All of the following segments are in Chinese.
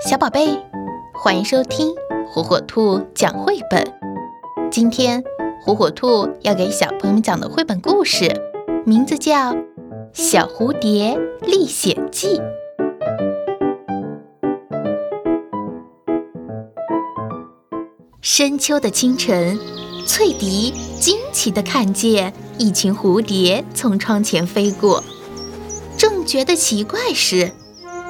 小宝贝，欢迎收听火火兔讲绘本。今天，火火兔要给小朋友们讲的绘本故事，名字叫《小蝴蝶历险记》。深秋的清晨，翠迪惊奇地看见一群蝴蝶从窗前飞过，正觉得奇怪时，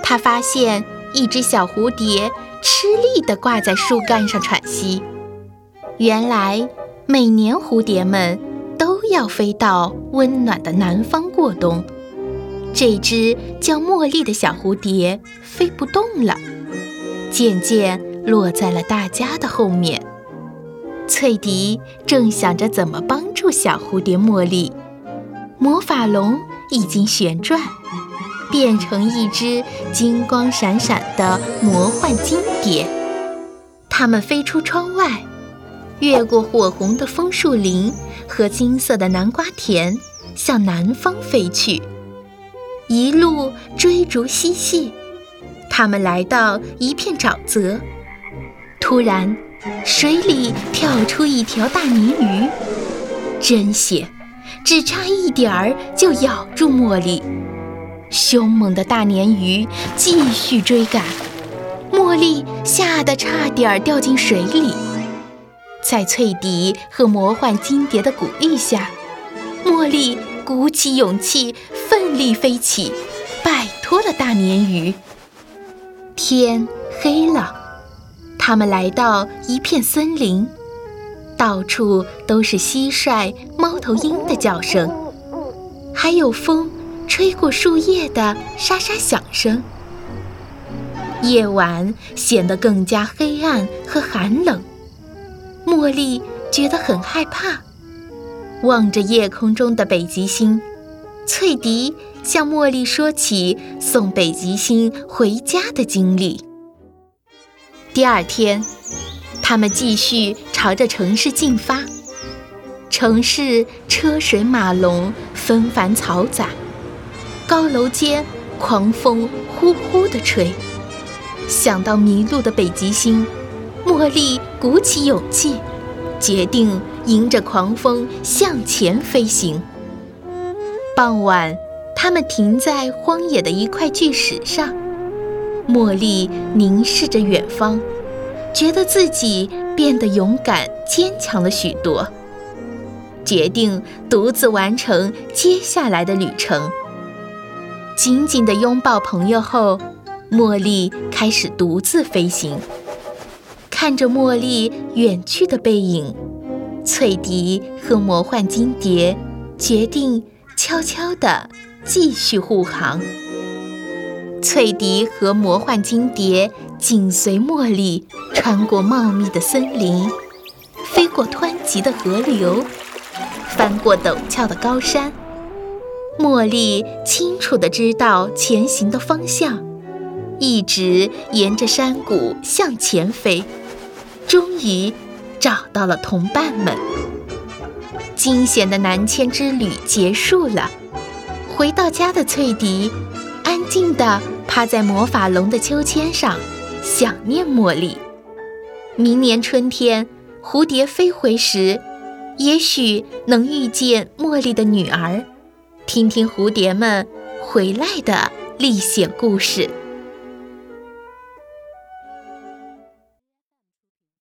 他发现。一只小蝴蝶吃力地挂在树干上喘息。原来，每年蝴蝶们都要飞到温暖的南方过冬。这只叫茉莉的小蝴蝶飞不动了，渐渐落在了大家的后面。翠迪正想着怎么帮助小蝴蝶茉莉，魔法龙已经旋转。变成一只金光闪闪的魔幻金蝶，它们飞出窗外，越过火红的枫树林和金色的南瓜田，向南方飞去。一路追逐嬉戏，它们来到一片沼泽，突然，水里跳出一条大鲶鱼，真险，只差一点儿就咬住茉莉。凶猛的大鲶鱼继续追赶，茉莉吓得差点掉进水里。在翠笛和魔幻金蝶的鼓励下，茉莉鼓起勇气，奋力飞起，摆脱了大鲶鱼。天黑了，他们来到一片森林，到处都是蟋蟀、猫头鹰的叫声，还有风。吹过树叶的沙沙响声，夜晚显得更加黑暗和寒冷。茉莉觉得很害怕，望着夜空中的北极星，翠迪向茉莉说起送北极星回家的经历。第二天，他们继续朝着城市进发，城市车水马龙，纷繁嘈杂。高楼间，狂风呼呼地吹。想到迷路的北极星，茉莉鼓起勇气，决定迎着狂风向前飞行。傍晚，他们停在荒野的一块巨石上。茉莉凝视着远方，觉得自己变得勇敢坚强了许多，决定独自完成接下来的旅程。紧紧地拥抱朋友后，茉莉开始独自飞行。看着茉莉远去的背影，翠笛和魔幻金蝶决定悄悄地继续护航。翠笛和魔幻金蝶紧随茉莉，穿过茂密的森林，飞过湍急的河流，翻过陡峭的高山。茉莉清楚地知道前行的方向，一直沿着山谷向前飞，终于找到了同伴们。惊险的南迁之旅结束了，回到家的翠迪安静地趴在魔法龙的秋千上，想念茉莉。明年春天，蝴蝶飞回时，也许能遇见茉莉的女儿。听听蝴蝶们回来的历险故事。